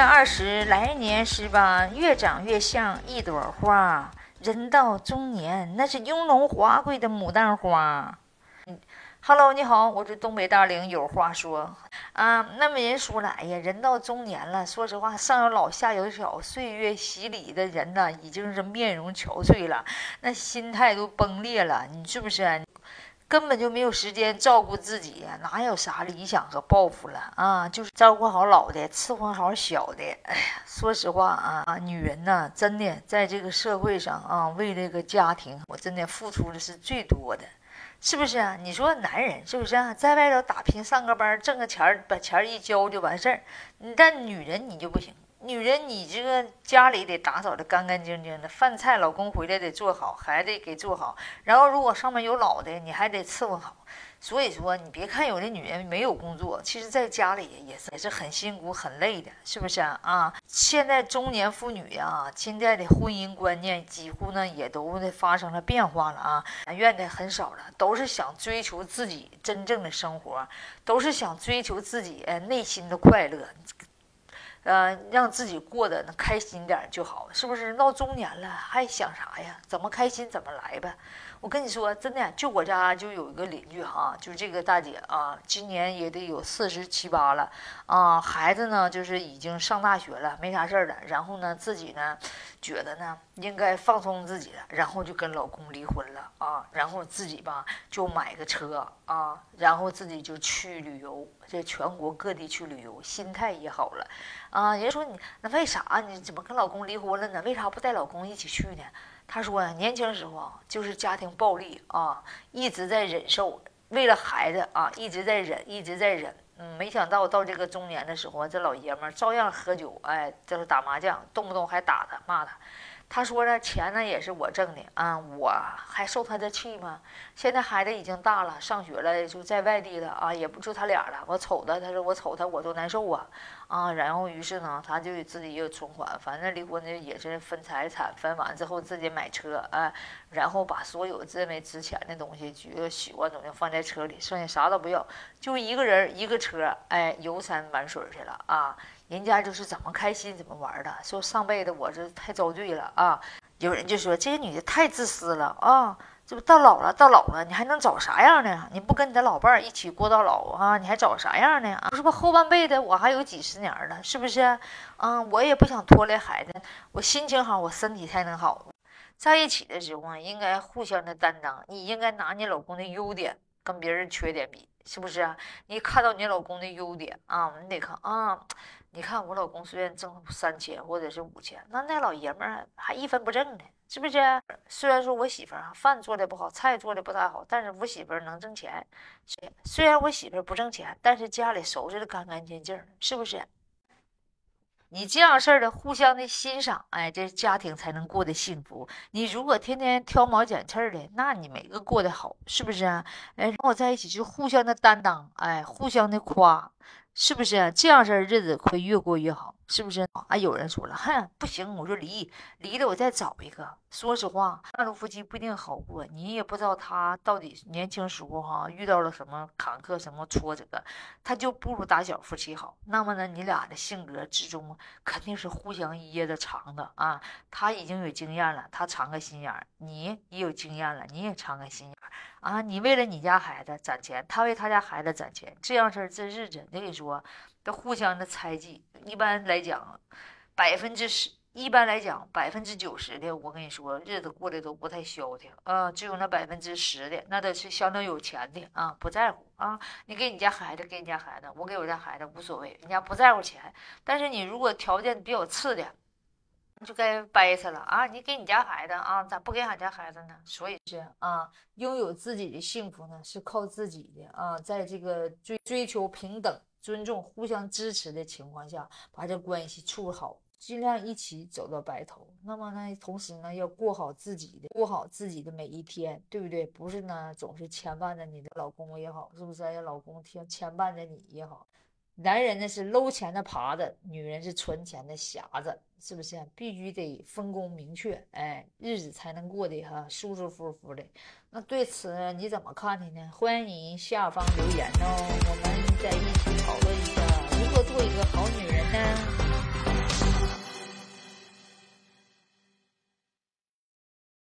二十，来年十八，越长越像一朵花。人到中年，那是雍容华贵的牡丹花。Hello，你好，我是东北大龄有话说啊。那么人说了，哎呀，人到中年了，说实话，上有老下有小，岁月洗礼的人呢，已经是面容憔悴了，那心态都崩裂了，你是不是？根本就没有时间照顾自己，哪有啥理想和抱负了啊？就是照顾好老的，伺候好小的。哎呀，说实话啊，女人呢，真的在这个社会上啊，为这个家庭，我真的付出的是最多的，是不是啊？你说男人是不是啊？在外头打拼上个班，挣个钱把钱一交就完事儿，但女人你就不行。女人，你这个家里得打扫的干干净净的，饭菜老公回来得做好，孩子给做好，然后如果上面有老的，你还得伺候好。所以说，你别看有的女人没有工作，其实在家里也是也是很辛苦很累的，是不是啊？现在中年妇女呀，现在的婚姻观念几乎呢也都发生了变化了啊，怨的很少了，都是想追求自己真正的生活，都是想追求自己内心的快乐。呃，让自己过得能开心点就好，是不是？到中年了还想啥呀？怎么开心怎么来呗。我跟你说，真的，就我家就有一个邻居哈，就是这个大姐啊，今年也得有四十七八了啊，孩子呢就是已经上大学了，没啥事儿了。然后呢，自己呢觉得呢应该放松自己了，然后就跟老公离婚了啊，然后自己吧就买个车啊，然后自己就去旅游，在全国各地去旅游，心态也好了啊。人家说你那为啥你怎么跟老公离婚了呢？为啥不带老公一起去呢？他说呀，年轻时候啊就是家庭暴力啊，一直在忍受，为了孩子啊，一直在忍，一直在忍。嗯，没想到到这个中年的时候，这老爷们儿照样喝酒，哎，就是打麻将，动不动还打他骂他。他说呢，钱呢也是我挣的啊，我还受他的气吗？现在孩子已经大了，上学了，就在外地了啊，也不住他俩了。我瞅他，他说我瞅他我都难受啊啊！然后于是呢，他就自己也有存款，反正离婚呢也是分财产，分完之后自己买车啊，然后把所有认为值钱的东西，举个喜欢东西放在车里，剩下啥都不要，就一个人一个车，哎，游山玩水去了啊。人家就是怎么开心怎么玩的，说上辈子我这太遭罪了啊！有人就说这个女的太自私了啊！这不到老了，到老了，你还能找啥样的？你不跟你的老伴儿一起过到老啊？你还找啥样的啊？是不后半辈子我还有几十年了，是不是？嗯，我也不想拖累孩子，我心情好，我身体才能好。在一起的时候啊，应该互相的担当，你应该拿你老公的优点跟别人缺点比，是不是啊？你看到你老公的优点啊，你得看啊。你看我老公虽然挣三千或者是五千，那那老爷们儿还一分不挣呢，是不是？虽然说我媳妇儿饭做的不好，菜做的不太好，但是我媳妇儿能挣钱。虽然我媳妇儿不挣钱，但是家里收拾的干干净净，是不是？你这样事儿的互相的欣赏，哎，这家庭才能过得幸福。你如果天天挑毛拣刺儿的，那你没个过得好，是不是啊？哎，跟我在一起就互相的担当，哎，互相的夸。是不是这样式儿日子会越过越好？是不是啊？有人说了，哼，不行，我说离，离了我再找一个。说实话，那对夫妻不一定好过，你也不知道他到底年轻时候哈遇到了什么坎坷、什么挫折，他就不如打小夫妻好。那么呢，你俩的性格之中肯定是互相掖着藏的啊。他已经有经验了，他藏个心眼儿；你也有经验了，你也藏个心眼儿啊。你为了你家孩子攒钱，他为他家孩子攒钱，这样式儿这日子，我跟你说。都互相的猜忌，一般来讲，百分之十，一般来讲百分之九十的，我跟你说，日子过得都不太消停啊。只有那百分之十的，那都是相当有钱的啊，不在乎啊。你给你家孩子，给你家孩子，我给我家孩子无所谓，人家不在乎钱。但是你如果条件比较次的，就该掰扯了啊。你给你家孩子啊，咋不给俺家孩子呢？所以是啊，拥有自己的幸福呢，是靠自己的啊，在这个追追求平等。尊重、互相支持的情况下，把这关系处好，尽量一起走到白头。那么呢，同时呢，要过好自己的，过好自己的每一天，对不对？不是呢，总是牵绊着你的老公也好，是不是？让老公牵牵绊着你也好。男人呢是搂钱的耙子，女人是存钱的匣子，是不是？必须得分工明确，哎，日子才能过得哈舒舒服服的。那对此你怎么看的呢？欢迎下方留言哦，我们。